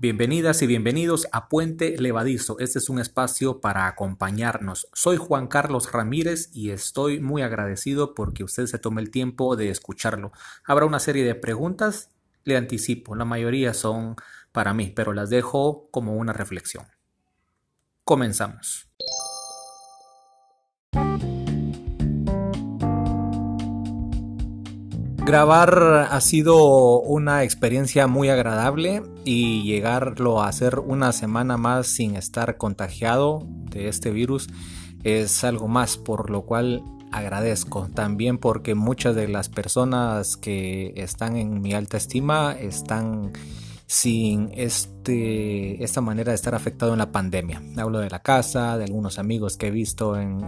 Bienvenidas y bienvenidos a Puente Levadizo. Este es un espacio para acompañarnos. Soy Juan Carlos Ramírez y estoy muy agradecido porque usted se tome el tiempo de escucharlo. Habrá una serie de preguntas, le anticipo, la mayoría son para mí, pero las dejo como una reflexión. Comenzamos. Grabar ha sido una experiencia muy agradable y llegarlo a hacer una semana más sin estar contagiado de este virus es algo más, por lo cual agradezco también porque muchas de las personas que están en mi alta estima están sin este, esta manera de estar afectado en la pandemia. Hablo de la casa, de algunos amigos que he visto en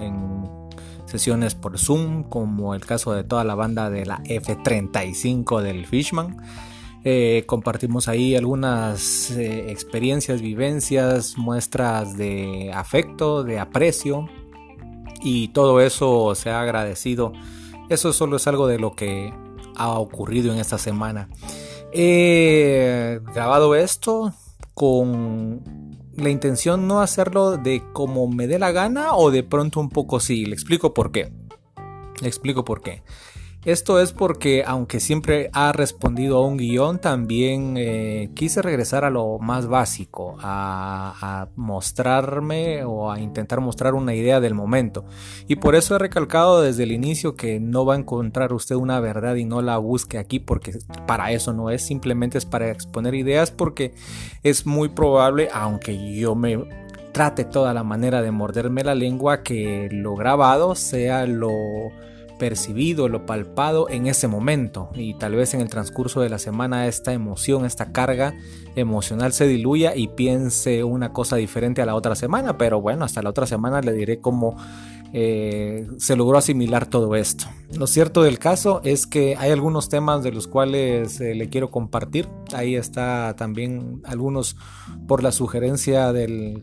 sesiones por Zoom, como el caso de toda la banda de la F35 del Fishman. Eh, compartimos ahí algunas eh, experiencias, vivencias, muestras de afecto, de aprecio y todo eso se ha agradecido. Eso solo es algo de lo que ha ocurrido en esta semana. He grabado esto con la intención no hacerlo de como me dé la gana o de pronto un poco sí. Le explico por qué. Le explico por qué. Esto es porque aunque siempre ha respondido a un guion, también eh, quise regresar a lo más básico, a, mostrarme o a intentar mostrar una idea del momento. Y por eso he recalcado desde el inicio que no va a encontrar usted una verdad y no la busque aquí porque para eso no es, simplemente es para exponer ideas porque es muy probable, aunque yo me trate toda la manera de morderme la lengua, que lo grabado sea lo percibido, lo palpado en ese momento. Y tal vez en el transcurso de la semana esta emoción, esta carga emocional se diluya y piense una cosa diferente a la otra semana, pero bueno, hasta la otra semana le diré cómo eh, se logró asimilar todo esto. Lo cierto del caso es que hay algunos temas de los cuales eh, le quiero compartir, ahí está también algunos por la sugerencia del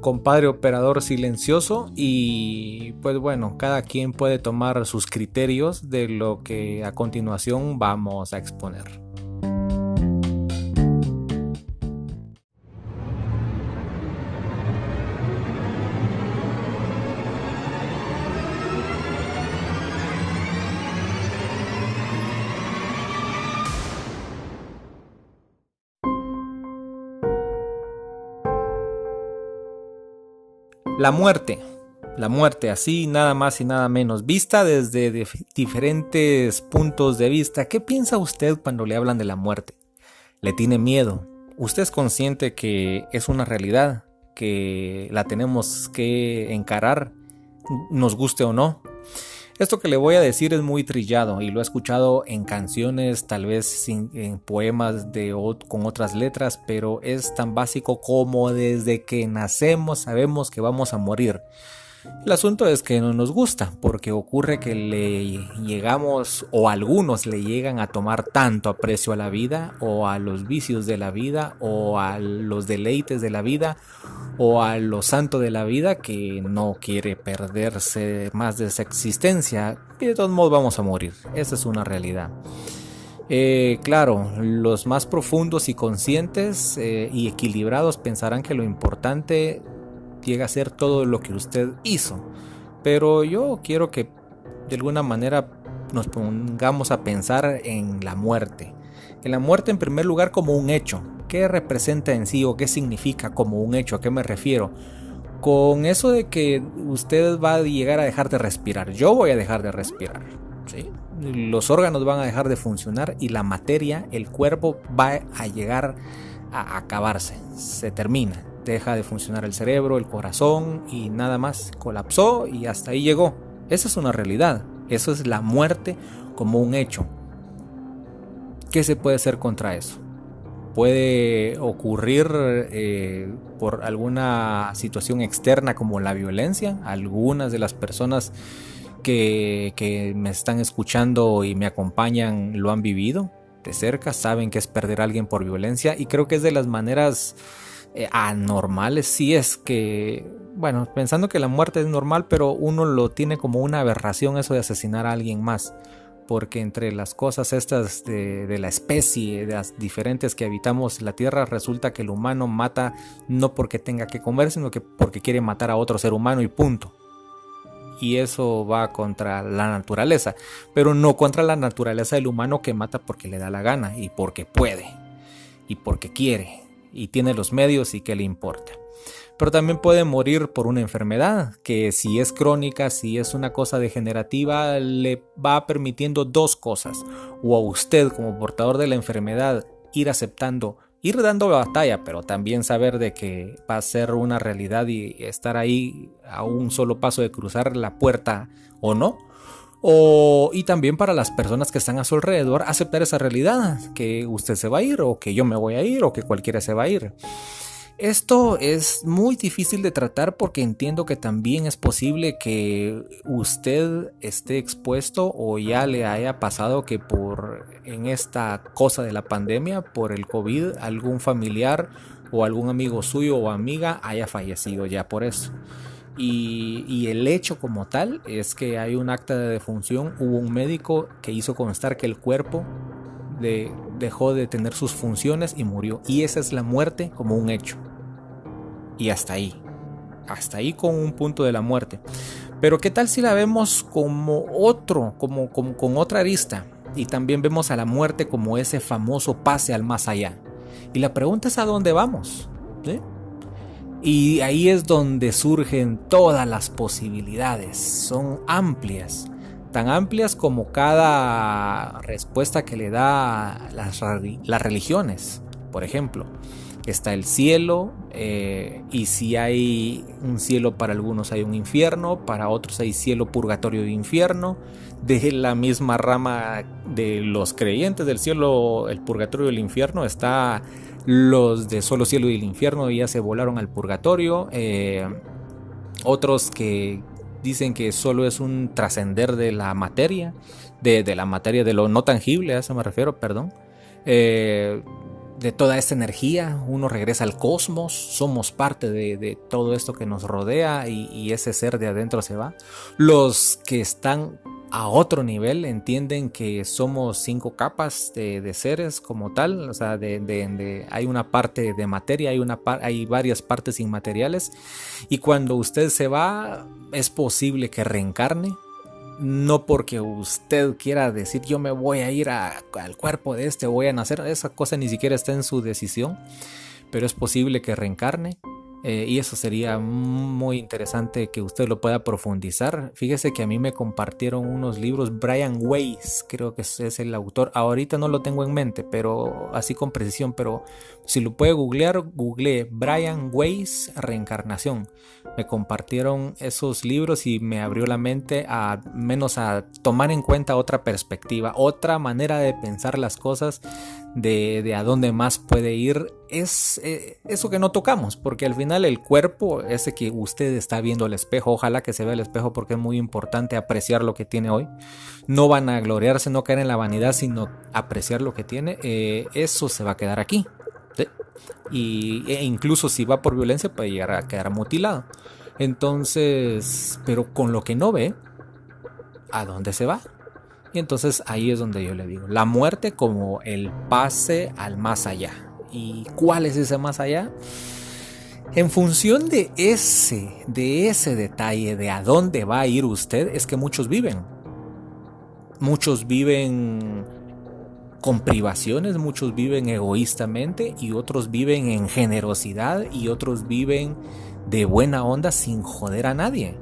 compadre operador silencioso y pues bueno, cada quien puede tomar sus criterios de lo que a continuación vamos a exponer. La muerte. La muerte, así nada más y nada menos, vista desde diferentes puntos de vista. ¿Qué piensa usted cuando le hablan de la muerte? ¿Le tiene miedo? ¿Usted es consciente que es una realidad, que la tenemos que encarar, nos guste o no? Esto que le voy a decir es muy trillado y lo he escuchado en canciones, tal vez en poemas de, con otras letras, pero es tan básico como desde que nacemos sabemos que vamos a morir. El asunto es que no nos gusta, porque ocurre que le llegamos o algunos le llegan a tomar tanto aprecio a la vida o a los vicios de la vida o a los deleites de la vida o a lo santo de la vida que no quiere perderse más de esa existencia de todos modos vamos a morir. Esa es una realidad. Eh, claro, los más profundos y conscientes eh, y equilibrados pensarán que lo importante llega a ser todo lo que usted hizo. Pero yo quiero que de alguna manera nos pongamos a pensar en la muerte. En la muerte en primer lugar como un hecho. ¿Qué representa en sí o qué significa como un hecho? ¿A qué me refiero? Con eso de que usted va a llegar a dejar de respirar. Yo voy a dejar de respirar. Los órganos van a dejar de funcionar y la materia, el cuerpo va a llegar a acabarse. Se termina deja de funcionar el cerebro, el corazón y nada más. Colapsó y hasta ahí llegó. Esa es una realidad. Eso es la muerte como un hecho. ¿Qué se puede hacer contra eso? Puede ocurrir eh, por alguna situación externa como la violencia. Algunas de las personas que, que me están escuchando y me acompañan lo han vivido de cerca, saben que es perder a alguien por violencia y creo que es de las maneras eh, anormales, si es que, bueno, pensando que la muerte es normal, pero uno lo tiene como una aberración eso de asesinar a alguien más. porque entre las cosas estas de, la especie, de las diferentes que habitamos la Tierra, resulta que el humano mata no porque tenga que comer, sino que porque quiere matar a otro ser humano y punto. Y eso va contra la naturaleza, pero no contra la naturaleza del humano que mata porque le da la gana y porque puede y porque quiere y tiene los medios y que le importa pero también puede morir por una enfermedad, que si es crónica, si es una cosa degenerativa, le va permitiendo dos cosas, o a usted como portador de la enfermedad ir aceptando, ir dando batalla, pero también saber de que va a ser una realidad y estar ahí a un solo paso de cruzar la puerta o no. O, y también para las personas que están a su alrededor aceptar esa realidad, que usted se va a ir o que yo me voy a ir o que cualquiera se va a ir. Esto es muy difícil de tratar porque entiendo que también es posible que usted esté expuesto o ya le haya pasado que por en esta cosa de la pandemia, por el COVID, algún familiar o algún amigo suyo o amiga haya fallecido ya por eso. Y, el hecho como tal es que hay un acta de defunción, hubo un médico que hizo constar que el cuerpo dejó de tener sus funciones y murió. Y esa es la muerte como un hecho y hasta ahí. Hasta ahí con un punto de la muerte. Pero ¿qué tal si la vemos como otro, como, con otra arista? Y también vemos a la muerte como ese famoso pase al más allá. Y la pregunta es a dónde vamos. Y ahí es donde surgen todas las posibilidades. Son amplias. Tan amplias como cada respuesta que le da las, religiones. Por ejemplo, está el cielo eh, y si hay un cielo para algunos hay un infierno, para otros hay cielo, purgatorio e infierno. De la misma rama de los creyentes del cielo, el purgatorio y el infierno está los de solo cielo y el infierno ya se volaron al purgatorio. Eh, otros que dicen que solo es un trascender de la materia, de, la materia de lo no tangible, a eso me refiero, perdón. Eh, de toda esta energía, uno regresa al cosmos, somos parte de, todo esto que nos rodea y, ese ser de adentro se va. Los que están a otro nivel entienden que somos cinco capas de, seres como tal, o sea, hay una parte de materia, hay, hay varias partes inmateriales y cuando usted se va es posible que reencarne no porque usted quiera decir yo me voy a ir al cuerpo de este, voy a nacer, esa cosa ni siquiera está en su decisión, pero es posible que reencarne eh, y eso sería muy interesante que usted lo pueda profundizar. Fíjese que a mí me compartieron unos libros, Brian Weiss, creo que es el autor. Ahorita no lo tengo en mente, pero así con precisión. Pero si lo puede googlear, googleé Brian Weiss Reencarnación. Me compartieron esos libros y me abrió la mente a menos a tomar en cuenta otra perspectiva, otra manera de pensar las cosas, de, a dónde más puede ir. Es eh, eso que no tocamos, porque al final el cuerpo, ese que usted está viendo al espejo, ojalá que se vea el espejo porque es muy importante apreciar lo que tiene hoy. No van a gloriarse, no caer en la vanidad, sino apreciar lo que tiene. Eh, eso se va a quedar aquí. Y, e incluso si va por violencia puede llegar a quedar mutilado. Entonces, pero con lo que no ve, ¿a dónde se va? Y entonces ahí es donde yo le digo, la muerte como el pase al más allá. ¿Y cuál es ese más allá? En función de ese, de ese detalle de a dónde va a ir usted, es que muchos viven. Muchos viven con privaciones, muchos viven egoístamente y otros viven en generosidad y otros viven de buena onda sin joder a nadie.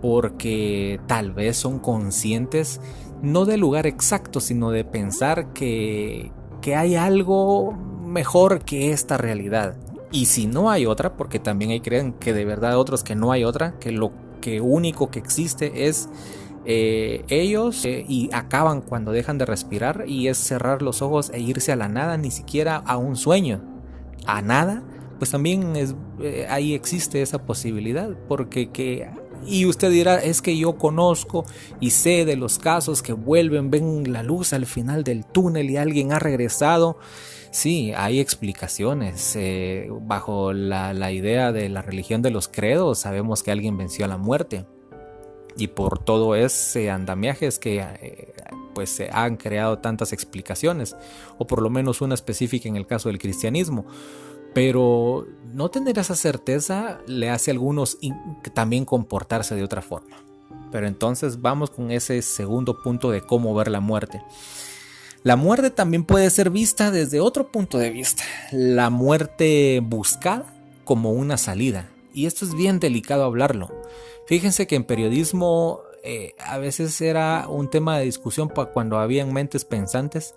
Porque tal vez son conscientes no del lugar exacto, sino de pensar que, que hay algo mejor que esta realidad. Y si no hay otra, porque también hay creen que de verdad otros que no hay otra, que lo que único que existe es eh, ellos eh, y acaban cuando dejan de respirar y es cerrar los ojos e irse a la nada, ni siquiera a un sueño, a nada, pues también es, eh, ahí existe esa posibilidad, porque que y usted dirá, es que yo conozco y sé de los casos que vuelven, ven la luz al final del túnel y alguien ha regresado. Sí, hay explicaciones. Eh, bajo la, idea de la religión de los credos, sabemos que alguien venció a la muerte. y por todo ese andamiaje es que eh, pues se han creado tantas explicaciones, o por lo menos una específica en el caso del cristianismo. Pero no tener esa certeza le hace a algunos también comportarse de otra forma. Pero entonces vamos con ese segundo punto de cómo ver la muerte. La muerte también puede ser vista desde otro punto de vista. La muerte buscada como una salida. Y esto es bien delicado hablarlo. Fíjense que en periodismo eh, a veces era un tema de discusión cuando habían mentes pensantes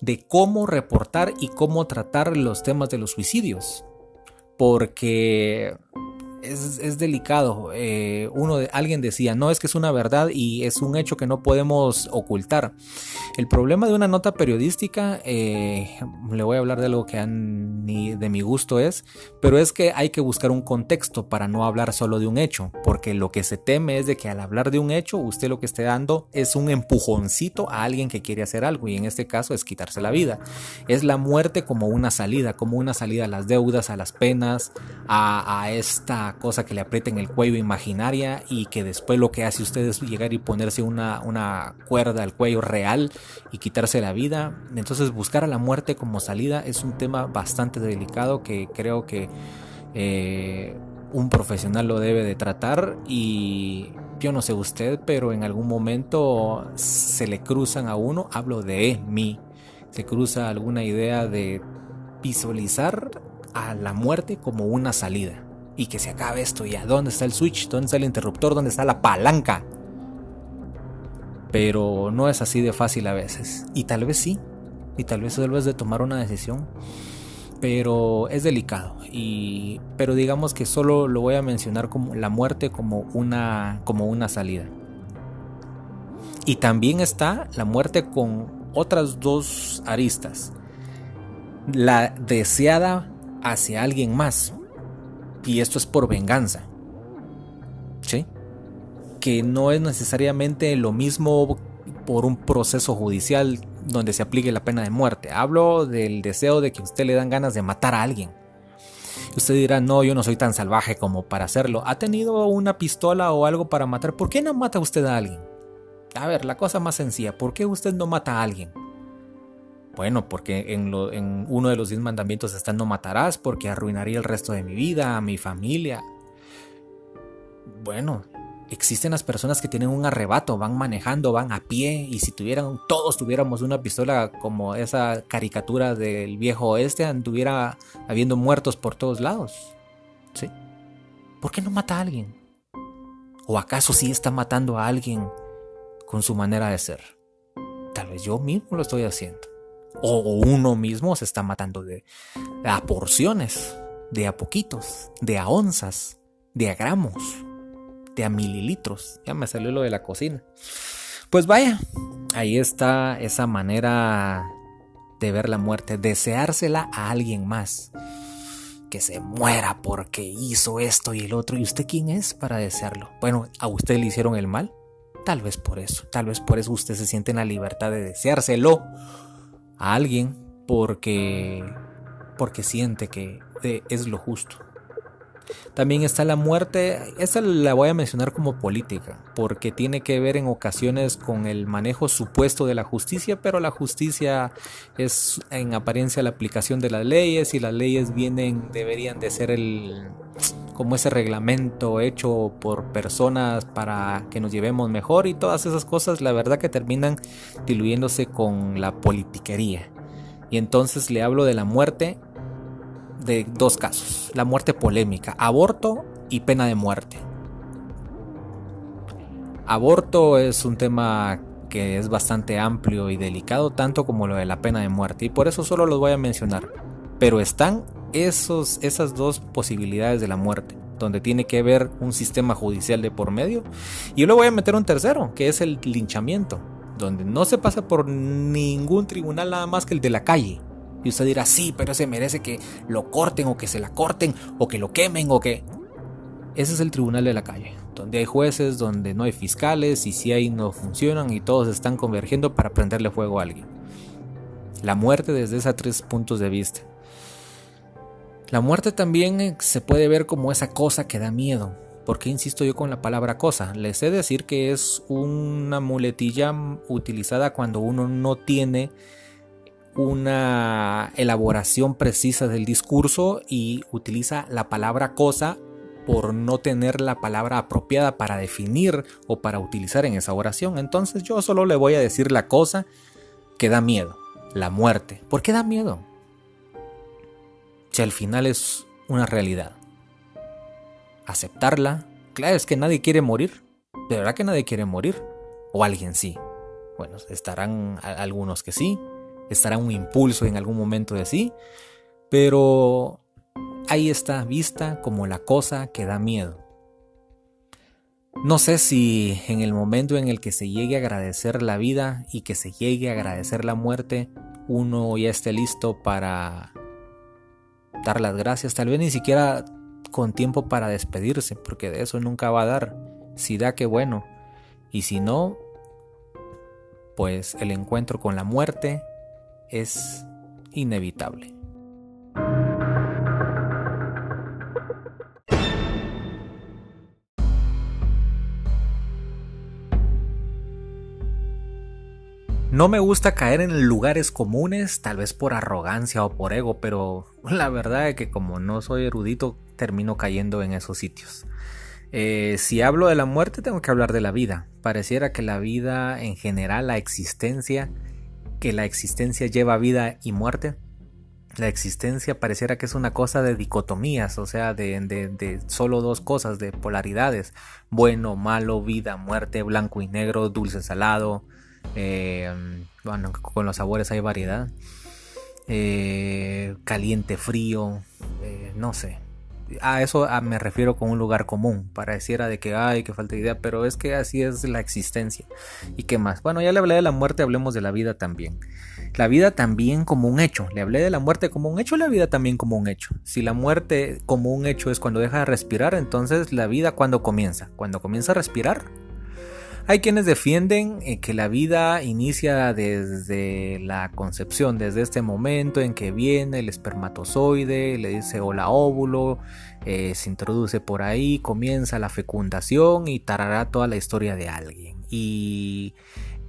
de cómo reportar y cómo tratar los temas de los suicidios. Porque es, delicado. Eh, uno alguien decía, no es que es una verdad y es un hecho que no podemos ocultar. El problema de una nota periodística, eh, le voy a hablar de algo que de mi gusto es, pero es que hay que buscar un contexto para no hablar solo de un hecho, porque lo que se teme es de que al hablar de un hecho, usted lo que esté dando es un empujoncito a alguien que quiere hacer algo y en este caso es quitarse la vida. Es la muerte como una salida, como una salida a las deudas, a las penas, a esta cosa que le aprieta en el cuello imaginaria y que después lo que hace usted es llegar y ponerse una, una cuerda al cuello real y quitarse la vida. Entonces buscar a la muerte como salida es un tema bastante delicado que creo que eh, un profesional lo debe de tratar y yo no sé usted, pero en algún momento se le cruzan a uno, hablo de mí, se cruza alguna idea de visualizar a la muerte como una salida y que se acabe esto ya. ¿Dónde está el switch? ¿Dónde está el interruptor? ¿Dónde está la palanca? Pero no es así de fácil a veces. Y tal vez sí. Y tal vez debes de tomar una decisión. Pero es delicado. Y, pero digamos que solo lo voy a mencionar como la muerte como una, como una salida. Y también está la muerte con otras dos aristas. La deseada hacia alguien más. Y esto es por venganza. ¿Sí? Que no es necesariamente lo mismo por un proceso judicial donde se aplique la pena de muerte. Hablo del deseo de que usted le dan ganas de matar a alguien. Usted dirá, no, yo no soy tan salvaje como para hacerlo. ¿Ha tenido una pistola o algo para matar? ¿Por qué no mata usted a alguien? A ver, la cosa más sencilla, ¿por qué usted no mata a alguien? Bueno, porque en, uno de los diez mandamientos está no matarás, porque arruinaría el resto de mi vida, mi familia. Bueno, existen las personas que tienen un arrebato, van manejando, van a pie, y si tuvieran, todos tuviéramos una pistola como esa caricatura del viejo oeste, anduviera habiendo muertos por todos lados. ¿Sí? ¿Por qué no mata a alguien? ¿O acaso sí está matando a alguien con su manera de ser? Tal vez yo mismo lo estoy haciendo o uno mismo se está matando de a porciones, de a poquitos, de a onzas, de a gramos, de a mililitros. Ya me salió lo de la cocina. Pues vaya, ahí está esa manera de ver la muerte, deseársela a alguien más. Que se muera porque hizo esto y el otro. ¿Y usted quién es para desearlo? Bueno, ¿a usted le hicieron el mal? Tal vez por eso, tal vez por eso usted se siente en la libertad de deseárselo a alguien porque, porque siente que eh, es lo justo. También está la muerte, esta la voy a mencionar como política, porque tiene que ver en ocasiones con el manejo supuesto de la justicia, pero la justicia es en apariencia la aplicación de las leyes y las leyes vienen, deberían de ser el como ese reglamento hecho por personas para que nos llevemos mejor y todas esas cosas, la verdad que terminan diluyéndose con la politiquería. Y entonces le hablo de la muerte de dos casos. La muerte polémica, aborto y pena de muerte. Aborto es un tema que es bastante amplio y delicado, tanto como lo de la pena de muerte, y por eso solo los voy a mencionar. Pero están esos, esas dos posibilidades de la muerte, donde tiene que haber un sistema judicial de por medio. Y yo le voy a meter un tercero, que es el linchamiento, donde no se pasa por ningún tribunal nada más que el de la calle. Usted dirá, sí, pero se merece que lo corten o que se la corten o que lo quemen o que... Ese es el tribunal de la calle, donde hay jueces, donde no hay fiscales y si hay no funcionan y todos están convergiendo para prenderle fuego a alguien. La muerte desde esos tres puntos de vista. La muerte también eh, se puede ver como esa cosa que da miedo, ¿Por qué insisto yo con la palabra cosa? Les sé decir que es una muletilla utilizada cuando uno no tiene una elaboración precisa del discurso y utiliza la palabra cosa por no tener la palabra apropiada para definir o para utilizar en esa oración. Entonces yo solo le voy a decir la cosa que da miedo, la muerte. ¿Por qué da miedo? Si al final es una realidad aceptarla. Claro, es que nadie quiere morir. De verdad que nadie quiere morir. O alguien sí. Bueno, estarán algunos que sí. Estará un impulso en algún momento de sí. Pero ahí está vista como la cosa que da miedo. No sé si en el momento en el que se llegue a agradecer la vida y que se llegue a agradecer la muerte, uno ya esté listo para dar las gracias. Tal vez ni siquiera con tiempo para despedirse, porque de eso nunca va a dar. Si da, que bueno. Y si no, pues el encuentro con la muerte es inevitable. No me gusta caer en lugares comunes, tal vez por arrogancia o por ego, pero la verdad es que como no soy erudito, termino cayendo en esos sitios. Eh, si hablo de la muerte, tengo que hablar de la vida. Pareciera que la vida en general, la existencia, que la existencia lleva vida y muerte. La existencia pareciera que es una cosa de dicotomías, o sea, de, solo dos cosas, de polaridades. Bueno, malo, vida, muerte, blanco y negro, dulce, salado eh, bueno, con los sabores hay variedad. Eh, caliente, frío, eh, no sé. A eso me refiero con un lugar común. Pareciera de que hay que falta de idea, pero es que así es la existencia. ¿Y qué más? Bueno, ya le hablé de la muerte, hablemos de la vida también. La vida también como un hecho. Le hablé de la muerte como un hecho, la vida también como un hecho. Si la muerte como un hecho es cuando deja de respirar, entonces la vida cuando comienza. Cuando comienza a respirar, hay quienes defienden eh, que la vida inicia desde la concepción, desde este momento en que viene el espermatozoide, le dice hola óvulo, eh, se introduce por ahí, comienza la fecundación y tarará toda la historia de alguien. Y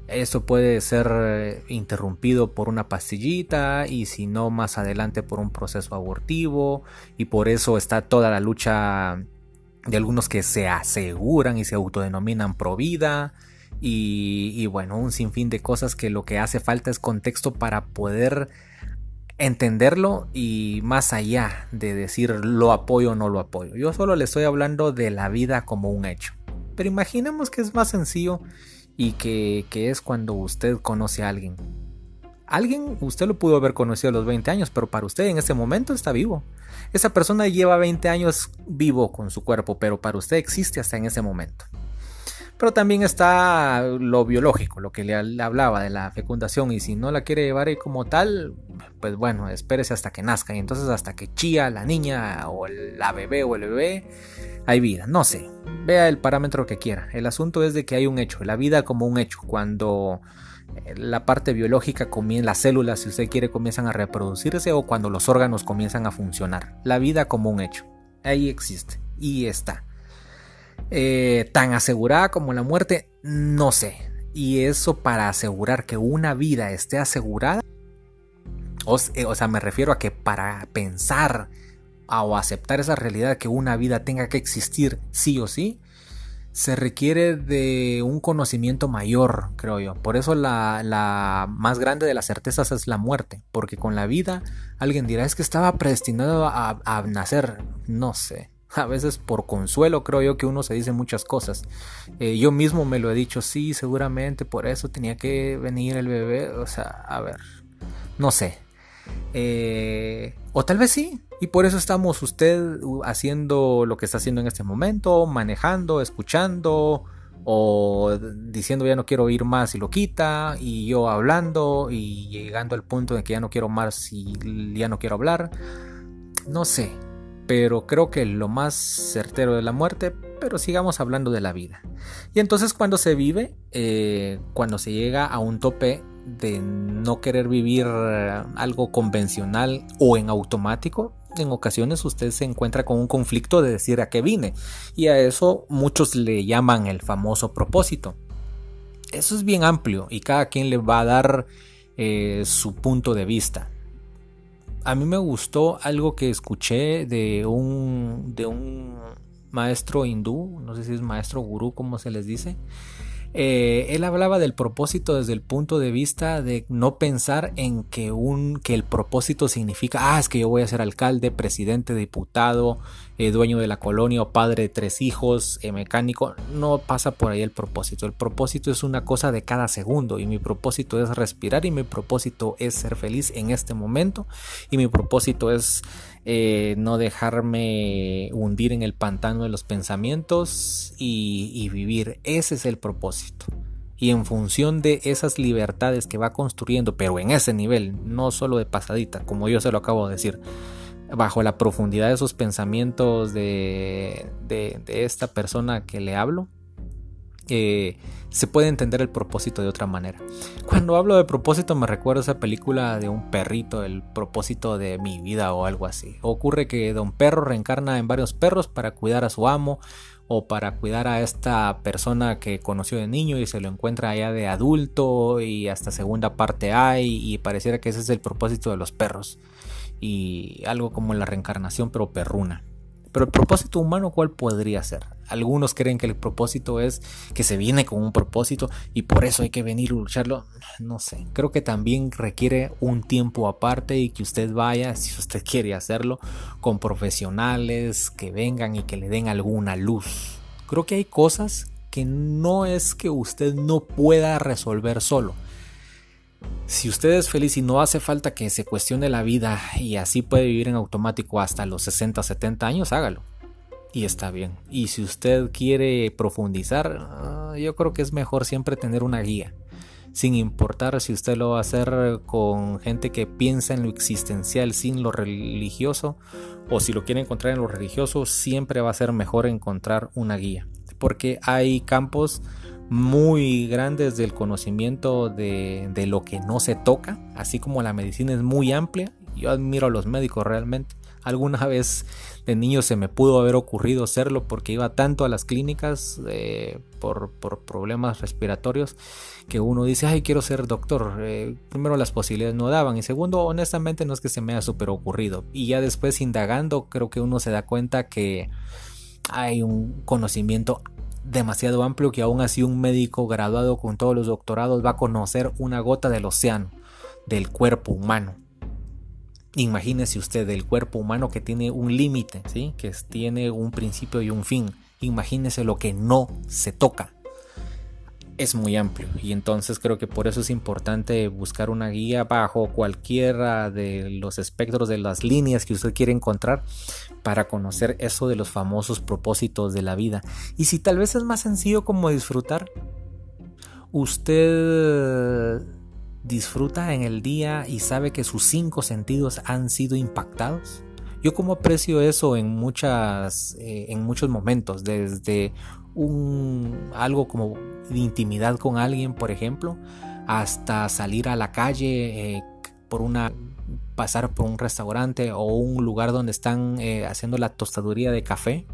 eso puede ser eh, interrumpido por una pastillita y si no más adelante por un proceso abortivo y por eso está toda la lucha de algunos que se aseguran y se autodenominan pro vida. Y, bueno, un sinfín de cosas que lo que hace falta es contexto para poder entenderlo y más allá de decir lo apoyo o no lo apoyo. Yo solo le estoy hablando de la vida como un hecho. Pero imaginemos que es más sencillo y que, que es cuando usted conoce a alguien. Alguien usted lo pudo haber conocido a los 20 años, pero para usted en ese momento está vivo. Esa persona lleva 20 años vivo con su cuerpo, pero para usted existe hasta en ese momento. Pero también está lo biológico, lo que le hablaba de la fecundación. Y si no la quiere llevar como tal, pues bueno, espérese hasta que nazca. Y entonces hasta que chía la niña o la bebé o el bebé, hay vida. No sé, vea el parámetro que quiera. El asunto es de que hay un hecho, la vida como un hecho. Cuando la parte biológica las células, si usted quiere, comienzan a reproducirse o cuando los órganos comienzan a funcionar. La vida como un hecho. Ahí existe y está. Eh, tan asegurada como la muerte, no sé. Y eso para asegurar que una vida esté asegurada. Eh, o sea, me refiero a que para pensar o aceptar esa realidad que una vida tenga que existir sí o sí, se requiere de un conocimiento mayor, creo yo. Por eso la, más grande de las certezas es la muerte, porque con la vida alguien dirá es que estaba predestinado a, nacer, no sé. A veces por consuelo creo yo que uno se dice muchas cosas. Eh, yo mismo me lo he dicho, sí, seguramente por eso tenía que venir el bebé. O sea, a ver, no sé. Eh, o tal vez sí, y por eso estamos usted haciendo lo que está haciendo en este momento, manejando, escuchando o diciendo ya no quiero oír más y lo quita y yo hablando y llegando al punto en que ya no quiero más y ya no quiero hablar. No sé, pero creo que lo más certero de la muerte, pero sigamos hablando de la vida. Y entonces cuando se vive, eh, cuando se llega a un tope de no querer vivir algo convencional o en automático, en ocasiones usted se encuentra con un conflicto de decir a qué vine. Y a eso muchos le llaman el famoso propósito. Eso es bien amplio y cada quien le va a dar eh, su punto de vista. A mí me gustó algo que escuché de un, de un maestro hindú, no sé si es maestro gurú como se les dice, eh, él hablaba del propósito desde el punto de vista de no pensar en que, un, que el propósito significa, ah, es que yo voy a ser alcalde, presidente, diputado, eh, dueño de la colonia o padre de tres hijos, eh, mecánico. No pasa por ahí el propósito. El propósito es una cosa de cada segundo y mi propósito es respirar y mi propósito es ser feliz en este momento y mi propósito es eh, no dejarme hundir en el pantano de los pensamientos y, vivir. Ese es el propósito. Y en función de esas libertades que va construyendo, pero en ese nivel, no solo de pasadita, como yo se lo acabo de decir, bajo la profundidad de esos pensamientos de, de esta persona que le hablo, se puede entender el propósito de otra manera. Cuando hablo de propósito me recuerdo esa película de un perrito, el propósito de mi vida o algo así. Ocurre que don perro reencarna en varios perros para cuidar a su amo o para cuidar a esta persona que conoció de niño y se lo encuentra allá de adulto y hasta segunda parte hay y pareciera que ese es el propósito de los perros y algo como la reencarnación pero perruna. Pero el propósito humano, ¿cuál podría ser? Algunos creen que el propósito es que se viene con un propósito y por eso hay que venir a lucharlo. No sé, creo que también requiere un tiempo aparte y que usted vaya, si usted quiere hacerlo, con profesionales que vengan y que le den alguna luz. Creo que hay cosas que no es que usted no pueda resolver solo si usted es feliz y no hace falta que se cuestione la vida y así puede vivir en automático hasta los 60, 70 años, hágalo. Y está bien. Y si usted quiere profundizar, ah, yo creo que es mejor siempre tener una guía. Sin importar si usted lo va a hacer con gente que piensa en lo existencial sin lo religioso o si lo quiere encontrar en lo religioso, siempre va a ser mejor encontrar una guía. Porque hay campos muy grandes del conocimiento de, de, lo que no se toca, así como la medicina es muy amplia. Yo admiro a los médicos realmente. Alguna vez de niño se me pudo haber ocurrido hacerlo porque iba tanto a las clínicas eh, por, por, problemas respiratorios que uno dice, ay, quiero ser doctor. Eh, primero las posibilidades no daban y segundo, honestamente no es que se me haya super ocurrido. Y ya después indagando creo que uno se da cuenta que hay un conocimiento demasiado amplio que aún así un médico graduado con todos los doctorados va a conocer una gota del océano, del cuerpo humano. Imagínese usted el cuerpo humano que tiene un límite, ¿sí? que tiene un principio y un fin. Imagínese lo que no se toca es muy amplio y entonces creo que por eso es importante buscar una guía bajo cualquiera de los espectros de las líneas que usted quiere encontrar para conocer eso de los famosos propósitos de la vida. Y si tal vez es más sencillo como disfrutar, usted disfruta en el día y sabe que sus cinco sentidos han sido impactados. Yo como aprecio eso en muchas eh, en muchos momentos, desde un algo como de intimidad con alguien, por ejemplo, hasta salir a la calle eh, por una pasar por un restaurante o un lugar donde están eh, haciendo la tostaduría de café.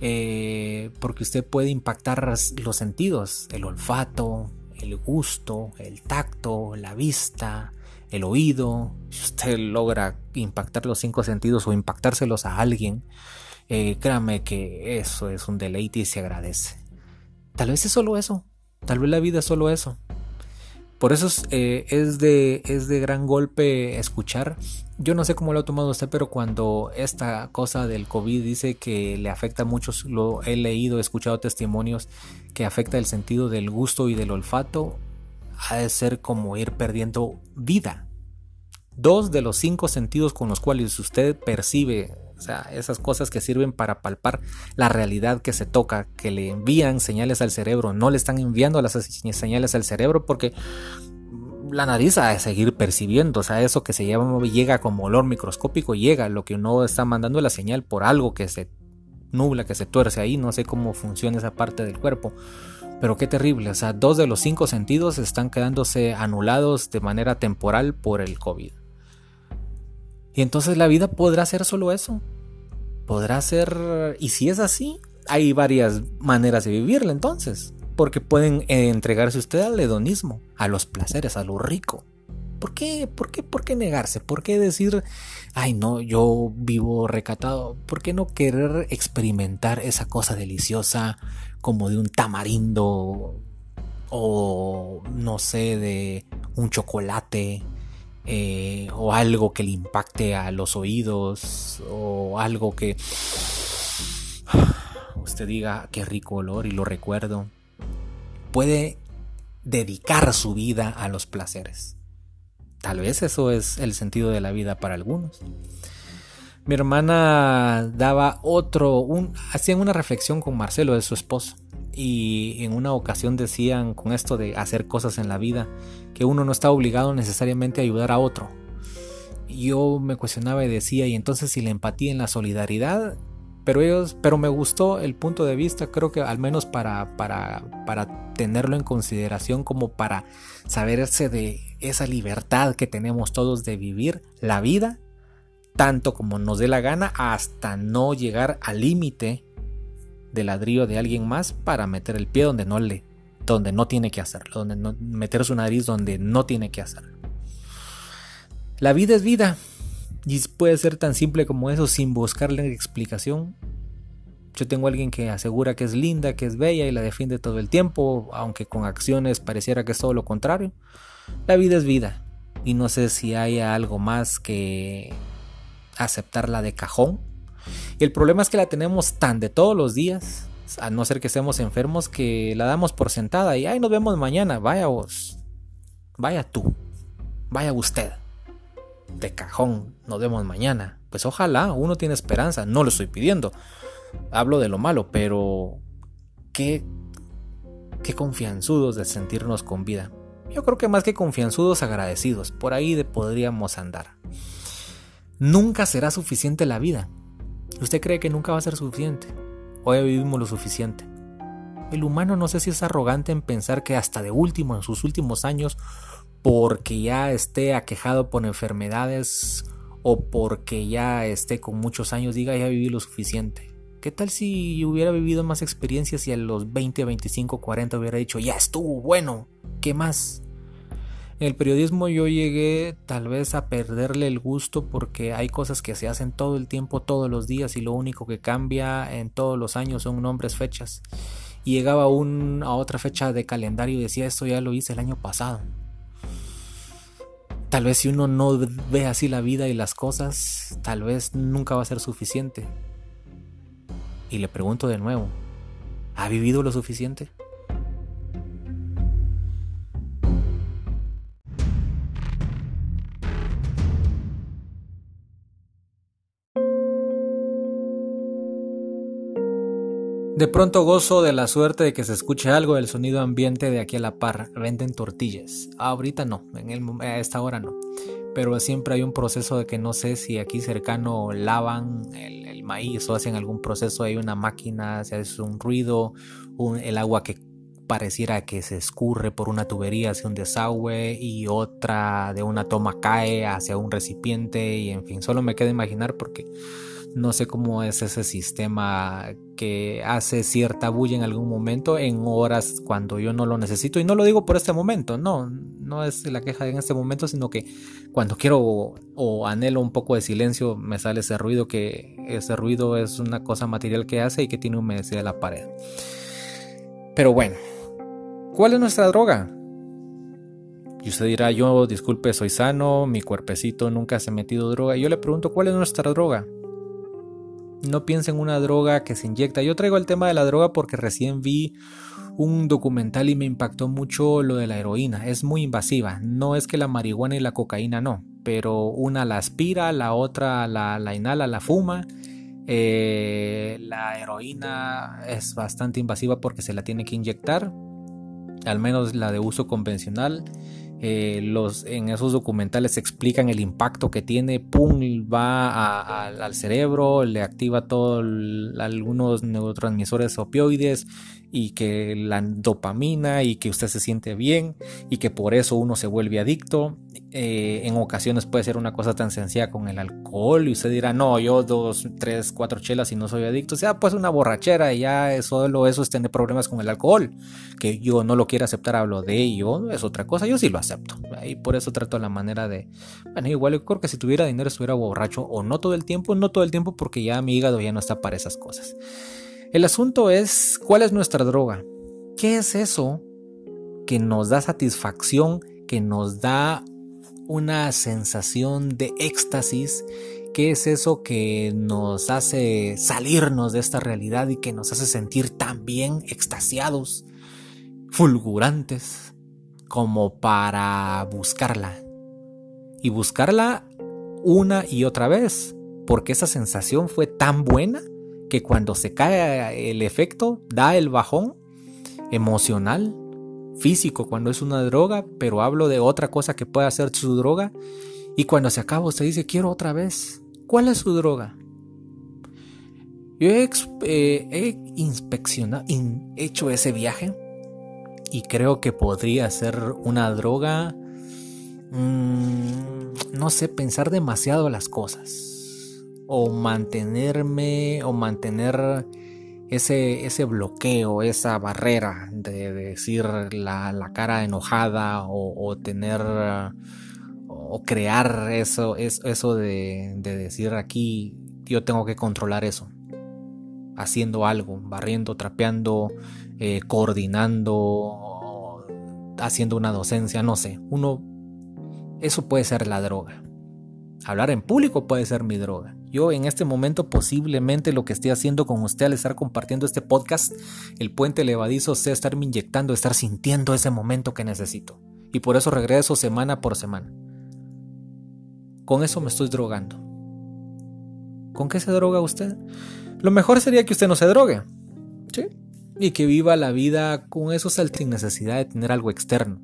Eh, porque usted puede impactar los sentidos, el olfato, el gusto, el tacto, la vista, el oído. Si usted logra impactar los cinco sentidos o impactárselos a alguien, créame que eso es un deleite y se agradece. Tal vez es solo eso. Tal vez la vida es solo eso. Por eso es, eh, de, es de gran golpe escuchar. Yo no sé cómo lo ha tomado usted, pero cuando esta cosa del COVID dice que le afecta a muchos, lo he leído, he escuchado testimonios que afecta el sentido del gusto y del olfato, ha de ser como ir perdiendo vida. Dos de los cinco sentidos con los cuales usted percibe o sea, esas cosas que sirven para palpar la realidad que se toca, que le envían señales al cerebro, no le están enviando las señales al cerebro porque la nariz de seguir percibiendo, o sea, eso que se llama llega como olor microscópico, llega, lo que uno está mandando la señal por algo que se nubla, que se tuerce ahí, no sé cómo funciona esa parte del cuerpo. Pero qué terrible, o sea, dos de los cinco sentidos están quedándose anulados de manera temporal por el COVID. Y entonces la vida podrá ser solo eso. Podrá ser... Y si es así, hay varias maneras de vivirla entonces. Porque pueden entregarse usted al hedonismo, a los placeres, a lo rico. ¿Por qué, por qué, por qué negarse? ¿Por qué decir, ay no, yo vivo recatado? ¿Por qué no querer experimentar esa cosa deliciosa como de un tamarindo o no sé, de un chocolate eh, o algo que le impacte a los oídos o algo que usted diga qué rico olor y lo recuerdo. Puede dedicar su vida a los placeres. Tal vez eso es el sentido de la vida para algunos. Mi hermana daba otro, un, hacían una reflexión con Marcelo de su esposo y en una ocasión decían con esto de hacer cosas en la vida que uno no está obligado necesariamente a ayudar a otro. Yo me cuestionaba y decía, y entonces si la empatía en la solidaridad, pero ellos, pero me gustó el punto de vista, creo que al menos para, para, para tenerlo en consideración como para saberse de esa libertad que tenemos todos de vivir la vida tanto como nos dé la gana hasta no llegar al límite del ladrillo de alguien más para meter el pie donde no le donde no tiene que hacerlo, donde no, meter su nariz donde no tiene que hacerlo. La vida es vida y puede ser tan simple como eso sin buscarle explicación. Yo tengo a alguien que asegura que es linda, que es bella y la defiende todo el tiempo, aunque con acciones pareciera que es todo lo contrario. La vida es vida y no sé si hay algo más que aceptarla de cajón. Y el problema es que la tenemos tan de todos los días, a no ser que estemos enfermos, que la damos por sentada y ay, nos vemos mañana. Vaya vos, vaya tú, vaya usted. De cajón, nos vemos mañana. Pues ojalá, uno tiene esperanza, no lo estoy pidiendo. Hablo de lo malo, pero qué, qué confianzudos de sentirnos con vida. Yo creo que más que confianzudos, agradecidos. Por ahí de podríamos andar. Nunca será suficiente la vida. ¿Usted cree que nunca va a ser suficiente? Hoy vivimos lo suficiente. El humano no sé si es arrogante en pensar que hasta de último, en sus últimos años, porque ya esté aquejado por enfermedades o porque ya esté con muchos años, diga ya viví lo suficiente. ¿Qué tal si hubiera vivido más experiencias y a los 20, 25, 40 hubiera dicho, ya estuvo, bueno, ¿qué más? En el periodismo yo llegué tal vez a perderle el gusto porque hay cosas que se hacen todo el tiempo, todos los días y lo único que cambia en todos los años son nombres, fechas. Y llegaba un, a otra fecha de calendario y decía esto ya lo hice el año pasado. Tal vez si uno no ve así la vida y las cosas, tal vez nunca va a ser suficiente. Y le pregunto de nuevo, ¿ha vivido lo suficiente? De pronto gozo de la suerte de que se escuche algo del sonido ambiente de aquí a la par. Venden tortillas. ahorita no, en el, a esta hora no. Pero siempre hay un proceso de que no sé si aquí cercano lavan el, maíz o hacen algún proceso. Hay una máquina, se hace un ruido, el agua que pareciera que se escurre por una tubería hacia un desagüe y otra de una toma cae hacia un recipiente y en fin, solo me queda imaginar porque no sé cómo es ese sistema que hace cierta bulla en algún momento en horas cuando yo no lo necesito. Y no lo digo por este momento, no, no es la queja en este momento, sino que cuando quiero o, anhelo un poco de silencio me sale ese ruido, que ese ruido es una cosa material que hace y que tiene humedecer la pared. Pero bueno, ¿cuál es nuestra droga? Y usted dirá, yo disculpe, soy sano, mi cuerpecito nunca se ha metido droga. Y yo le pregunto, ¿cuál es nuestra droga? No piensa en una droga que se inyecta. Yo traigo el tema de la droga porque recién vi un documental y me impactó mucho lo de la heroína. Es muy invasiva. No es que la marihuana y la cocaína no, pero una la aspira, la otra la, inhala, la fuma. Eh, la heroína es bastante invasiva porque se la tiene que inyectar, al menos la de uso convencional. Eh, los, en esos documentales explican el impacto que tiene, pum, va al cerebro, le activa todos algunos neurotransmisores opioides y que la dopamina y que usted se siente bien y que por eso uno se vuelve adicto. Eh, en ocasiones puede ser una cosa tan sencilla con el alcohol y usted dirá, no, yo dos, tres, cuatro chelas y no soy adicto. O sea, pues una borrachera y ya solo eso es tener problemas con el alcohol. Que yo no lo quiero aceptar, hablo de ello, es otra cosa, yo sí lo acepto. Y por eso trato la manera de, bueno, igual yo creo que si tuviera dinero estuviera borracho o no todo el tiempo, no todo el tiempo porque ya mi hígado ya no está para esas cosas. El asunto es, ¿cuál es nuestra droga? ¿Qué es eso que nos da satisfacción, que nos da una sensación de éxtasis? ¿Qué es eso que nos hace salirnos de esta realidad y que nos hace sentir tan bien extasiados, fulgurantes, como para buscarla? Y buscarla una y otra vez, porque esa sensación fue tan buena que cuando se cae el efecto da el bajón emocional, físico cuando es una droga, pero hablo de otra cosa que puede hacer su droga y cuando se acaba usted dice quiero otra vez. ¿Cuál es su droga? Yo he, eh, inspeccionado, hecho ese viaje y creo que podría ser una droga, mm, no sé, pensar demasiado las cosas o mantenerme o mantener ese, ese bloqueo, esa barrera de, decir la, cara enojada o, tener o crear eso, eso de, decir aquí yo tengo que controlar eso, haciendo algo, barriendo, trapeando, eh, coordinando, haciendo una docencia, no sé, uno, eso puede ser la droga. Hablar en público puede ser mi droga. Yo en este momento posiblemente lo que estoy haciendo con usted al estar compartiendo este podcast, el puente levadizo sea estarme inyectando, estar sintiendo ese momento que necesito. Y por eso regreso semana por semana. Con eso me estoy drogando. ¿Con qué se droga usted? Lo mejor sería que usted no se drogue. ¿Sí? Y que viva la vida con eso sin necesidad de tener algo externo.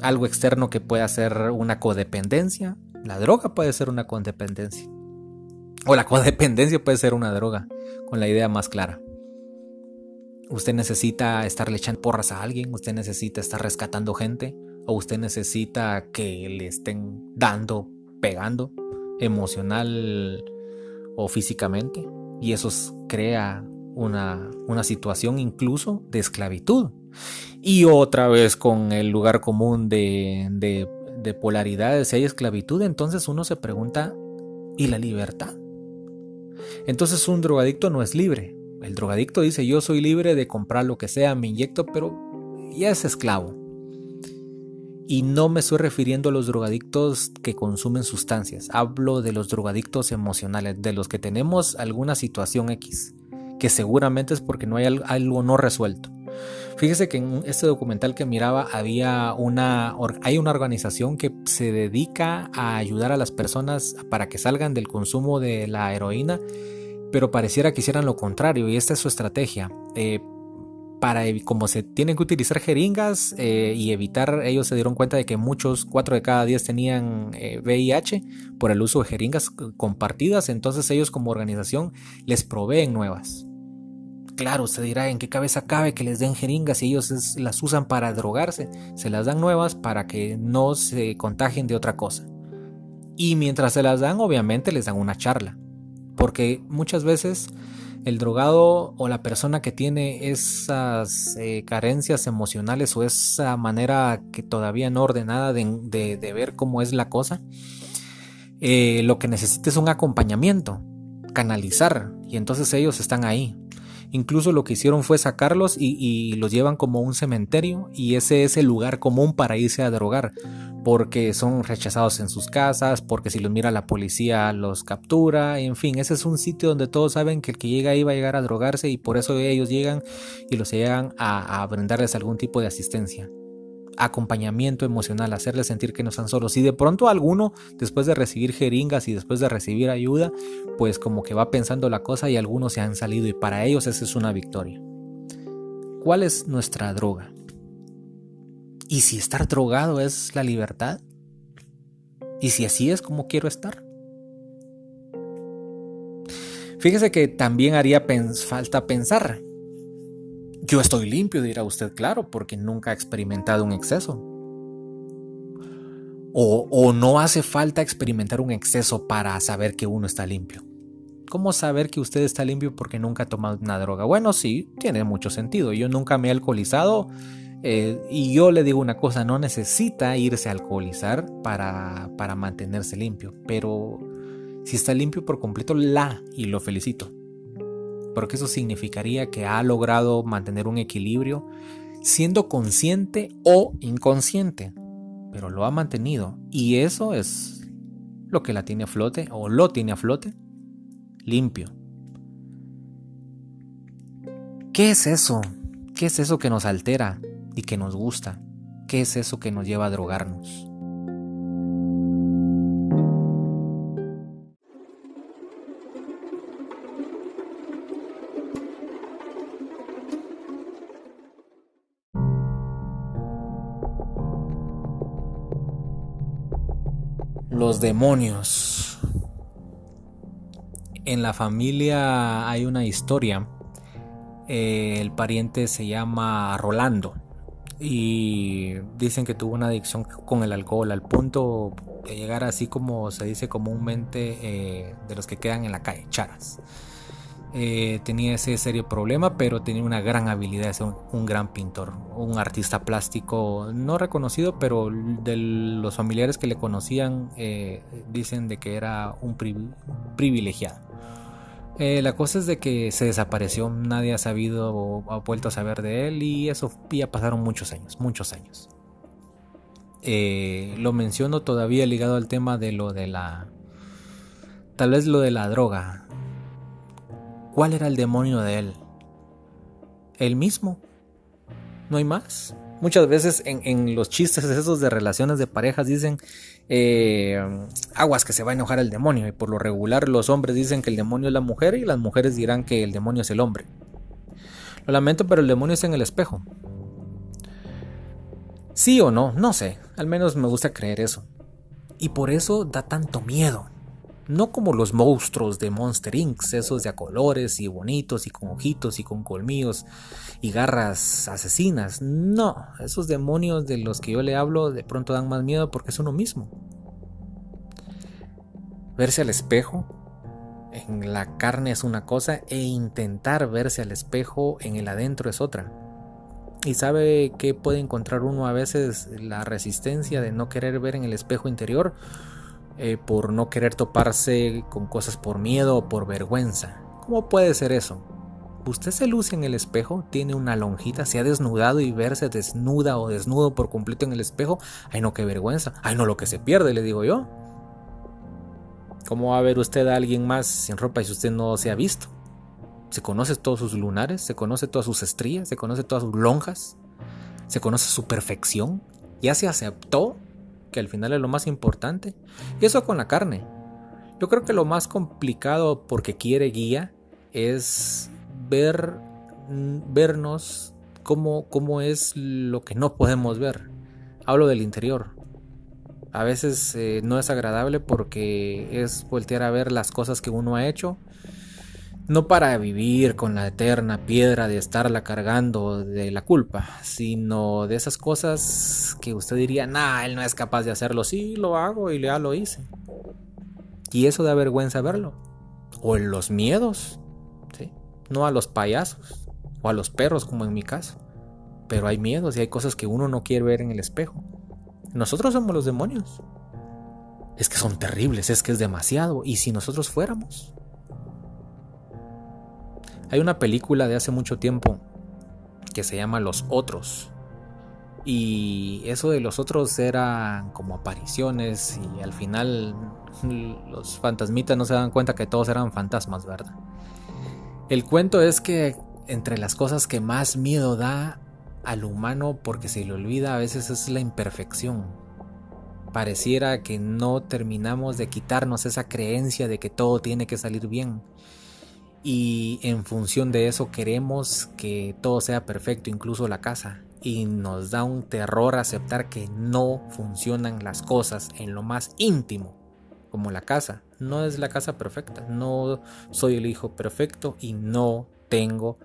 Algo externo que pueda ser una codependencia, la droga puede ser una codependencia. O la codependencia puede ser una droga, con la idea más clara. Usted necesita estarle echando porras a alguien, usted necesita estar rescatando gente, o usted necesita que le estén dando, pegando, emocional o físicamente. Y eso crea una, una situación incluso de esclavitud. Y otra vez con el lugar común de, de de polaridades, si hay esclavitud, entonces uno se pregunta, ¿y la libertad? Entonces un drogadicto no es libre. El drogadicto dice, yo soy libre de comprar lo que sea, me inyecto, pero ya es esclavo. Y no me estoy refiriendo a los drogadictos que consumen sustancias, hablo de los drogadictos emocionales, de los que tenemos alguna situación X, que seguramente es porque no hay algo no resuelto. Fíjese que en este documental que miraba había una, hay una organización que se dedica a ayudar a las personas para que salgan del consumo de la heroína, pero pareciera que hicieran lo contrario y esta es su estrategia. Eh, para como se tienen que utilizar jeringas eh, y evitar, ellos se dieron cuenta de que muchos, 4 de cada 10 tenían VIH eh, por el uso de jeringas compartidas, entonces ellos como organización les proveen nuevas. Claro, usted dirá en qué cabeza cabe que les den jeringas y ellos las usan para drogarse. Se las dan nuevas para que no se contagien de otra cosa. Y mientras se las dan, obviamente les dan una charla. Porque muchas veces el drogado o la persona que tiene esas eh, carencias emocionales o esa manera que todavía no ordenada de, ver cómo es la cosa, eh, lo que necesita es un acompañamiento, canalizar. Y entonces ellos están ahí Incluso lo que hicieron fue sacarlos y, los llevan como un cementerio y ese es el lugar común para irse a drogar porque son rechazados en sus casas, porque si los mira la policía los captura, en fin, ese es un sitio donde todos saben que el que llega ahí va a llegar a drogarse y por eso ellos llegan y los llegan a brindarles algún tipo de asistencia acompañamiento emocional, hacerles sentir que no están solos. Y de pronto alguno, después de recibir jeringas y después de recibir ayuda, pues como que va pensando la cosa y algunos se han salido y para ellos esa es una victoria. ¿Cuál es nuestra droga? ¿Y si estar drogado es la libertad? ¿Y si así es como quiero estar? Fíjese que también haría falta pensar Yo estoy limpio, dirá usted, claro, porque nunca ha experimentado un exceso. O, no hace falta experimentar un exceso para saber que uno está limpio. ¿Cómo saber que usted está limpio porque nunca ha tomado una droga? Bueno, sí, tiene mucho sentido. Yo nunca me he alcoholizado eh, y yo le digo una cosa, no necesita irse a alcoholizar para, para mantenerse limpio, pero si está limpio por completo, la, y lo felicito, porque eso significaría que ha logrado mantener un equilibrio siendo consciente o inconsciente, pero lo ha mantenido, y eso es lo que la tiene a flote, o lo tiene a flote, limpio. ¿Qué es eso? ¿Qué es eso que nos altera? y que nos gusta. ¿Qué es eso que nos lleva a drogarnos? Los demonios. En la familia hay una historia. Eh, el pariente se llama Rolando y dicen que tuvo una adicción con el alcohol al punto de llegar así como se dice comúnmente eh, de los que quedan en la calle, charas. Eh, tenía ese serio problema, pero tenía una gran habilidad de ser un, gran pintor, un artista plástico no reconocido, pero de los familiares que le conocían eh, dicen de que era un privilegiado. Eh, la cosa es de que se desapareció, nadie ha sabido o ha vuelto a saber de él y eso ya pasaron muchos años, muchos años. Lo menciono todavía ligado al tema de lo de la... Tal vez lo de la droga. ¿Cuál era el demonio de él? ¿El mismo? ¿No hay más? Muchas veces en, los chistes esos de relaciones de parejas dicen eh, aguas que se va a enojar el demonio. Y por lo regular los hombres dicen que el demonio es la mujer y las mujeres dirán que el demonio es el hombre. Lo lamento, pero el demonio es en el espejo. Sí o no, no sé. Al menos me gusta creer eso. Y por eso da tanto miedo. No como los monstruos de Monster Inc., esos de a colores y bonitos y con ojitos y con colmillos y garras asesinas. No, esos demonios de los que yo le hablo de pronto dan más miedo porque es uno mismo. Verse al espejo en la carne es una cosa e intentar verse al espejo en el adentro es otra. Y sabe que puede encontrar uno a veces la resistencia de no querer ver en el espejo interior eh, por no querer toparse con cosas por miedo o por vergüenza. ¿Cómo puede ser eso? Usted se luce en el espejo, tiene una lonjita, se ha desnudado y verse desnuda o desnudo por completo en el espejo. Ay, no, qué vergüenza. Ay, no, lo que se pierde, le digo yo. ¿Cómo va a ver usted a alguien más sin ropa si usted no se ha visto? ¿Se conoce todos sus lunares? ¿Se conoce todas sus estrías? ¿Se conoce todas sus lonjas? ¿Se conoce su perfección? ¿Ya se aceptó? Que al final es lo más importante. Y eso con la carne. Yo creo que lo más complicado porque quiere guía es ver mm, vernos cómo, cómo es lo que no podemos ver. Hablo del interior. A veces eh, no es agradable porque es voltear a ver las cosas que uno ha hecho no para vivir con la eterna piedra de estarla cargando de la culpa, sino de esas cosas que usted diría, nah, él no es capaz de hacerlo, sí, lo hago y ya lo hice. Y eso da vergüenza verlo. O en los miedos, ¿sí? no a los payasos o a los perros como en mi caso. Pero hay miedos y hay cosas que uno no quiere ver en el espejo. Nosotros somos los demonios. Es que son terribles, es que es demasiado. ¿Y si nosotros fuéramos? Hay una película de hace mucho tiempo que se llama Los Otros. Y eso de los otros eran como apariciones y al final los fantasmitas no se dan cuenta que todos eran fantasmas, ¿verdad? El cuento es que entre las cosas que más miedo da al humano porque se le olvida a veces es la imperfección. Pareciera que no terminamos de quitarnos esa creencia de que todo tiene que salir bien y en función de eso queremos que todo sea perfecto, incluso la casa. Y nos da un terror aceptar que no funcionan las cosas en lo más íntimo, como la casa. No es la casa perfecta, no soy el hijo perfecto y no tengo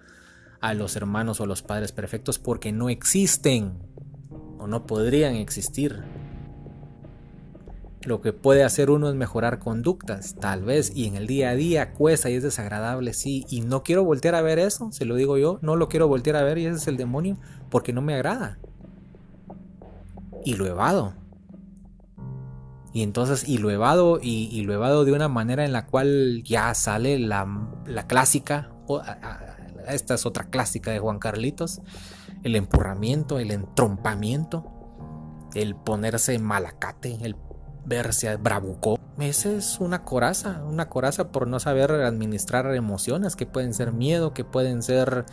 a los hermanos o a los padres perfectos porque no existen o no podrían existir. Lo que puede hacer uno es mejorar conductas, tal vez, y en el día a día cuesta y es desagradable, sí, y no quiero voltear a ver eso, se lo digo yo, no lo quiero voltear a ver y ese es el demonio, porque no me agrada. Y lo evado. Y entonces, y lo evado, y, lo evado de una manera en la cual ya sale la, clásica, esta es otra clásica de Juan Carlitos, el empurramiento, el entrompamiento, el ponerse malacate, el verse bravucó. Esa es una coraza, una coraza por no saber administrar emociones que pueden ser miedo, que pueden ser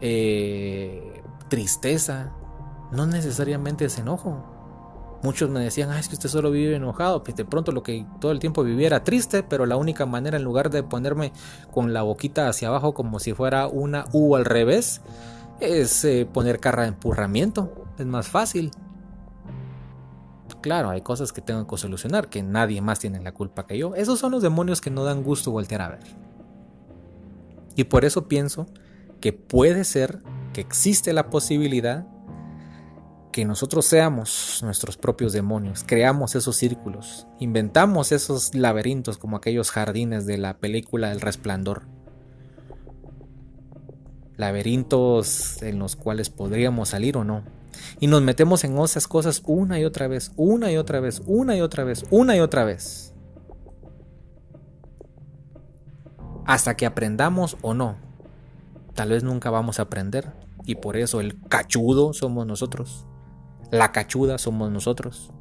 eh, tristeza, no necesariamente es enojo. Muchos me decían, es que usted solo vive enojado, pues de pronto lo que todo el tiempo viviera triste, pero la única manera en lugar de ponerme con la boquita hacia abajo como si fuera una U al revés, es eh, poner cara de empurramiento, es más fácil. Claro, hay cosas que tengo que solucionar, que nadie más tiene la culpa que yo. Esos son los demonios que no dan gusto voltear a ver. Y por eso pienso que puede ser que existe la posibilidad que nosotros seamos nuestros propios demonios, creamos esos círculos, inventamos esos laberintos como aquellos jardines de la película El Resplandor. Laberintos en los cuales podríamos salir o no. Y nos metemos en esas cosas una y otra vez, una y otra vez, una y otra vez, una y otra vez. Hasta que aprendamos o no. Tal vez nunca vamos a aprender. Y por eso el cachudo somos nosotros. La cachuda somos nosotros.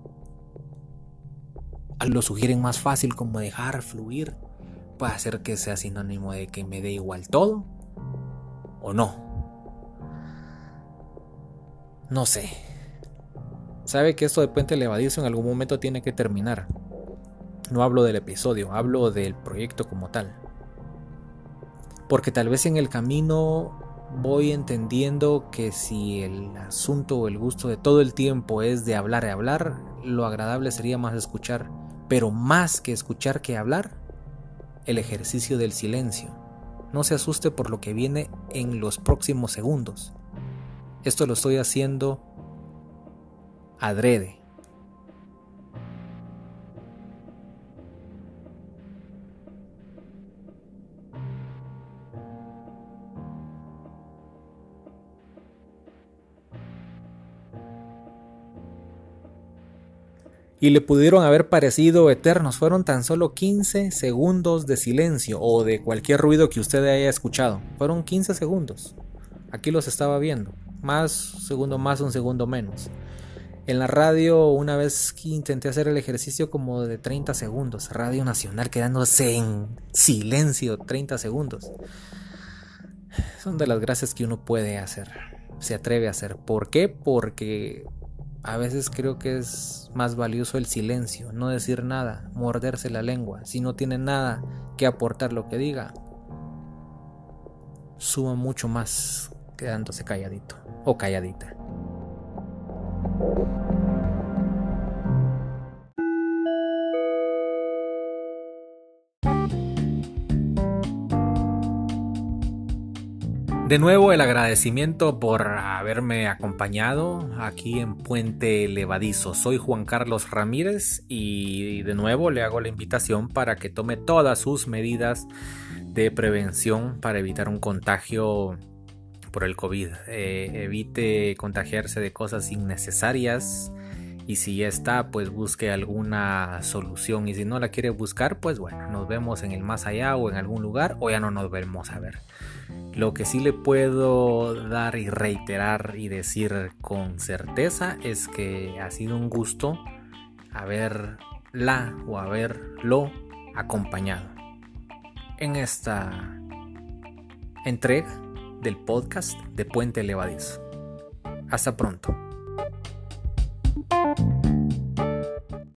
Lo sugieren más fácil como dejar fluir. Puede hacer que sea sinónimo de que me dé igual todo. O no. No sé. Sabe que esto de puente levadizo en algún momento tiene que terminar. No hablo del episodio, hablo del proyecto como tal. Porque tal vez en el camino voy entendiendo que si el asunto o el gusto de todo el tiempo es de hablar y hablar, lo agradable sería más escuchar. Pero más que escuchar que hablar, el ejercicio del silencio. No se asuste por lo que viene en los próximos segundos. Esto lo estoy haciendo adrede. y le pudieron haber parecido eternos. Fueron tan solo 15 segundos de silencio o de cualquier ruido que usted haya escuchado. Fueron 15 segundos. Aquí los estaba viendo más, segundo más, un segundo menos. En la radio, una vez que intenté hacer el ejercicio como de 30 segundos, Radio Nacional quedándose en silencio 30 segundos. Son de las gracias que uno puede hacer, se atreve a hacer. ¿Por qué? Porque a veces creo que es más valioso el silencio, no decir nada, morderse la lengua. Si no tiene nada que aportar lo que diga, suma mucho más quedándose calladito o calladita. De nuevo el agradecimiento por haberme acompañado aquí en Puente Levadizo. Soy Juan Carlos Ramírez y de nuevo le hago la invitación para que tome todas sus medidas de prevención para evitar un contagio por el COVID. Eh, evite contagiarse de cosas innecesarias y si ya está, pues busque alguna solución. Y si no la quiere buscar, pues bueno, nos vemos en el más allá o en algún lugar o ya no nos vemos a ver. Lo que sí le puedo dar y reiterar y decir con certeza es que ha sido un gusto haberla o haberlo acompañado en esta entrega del podcast de Puente Levadiz. Hasta pronto.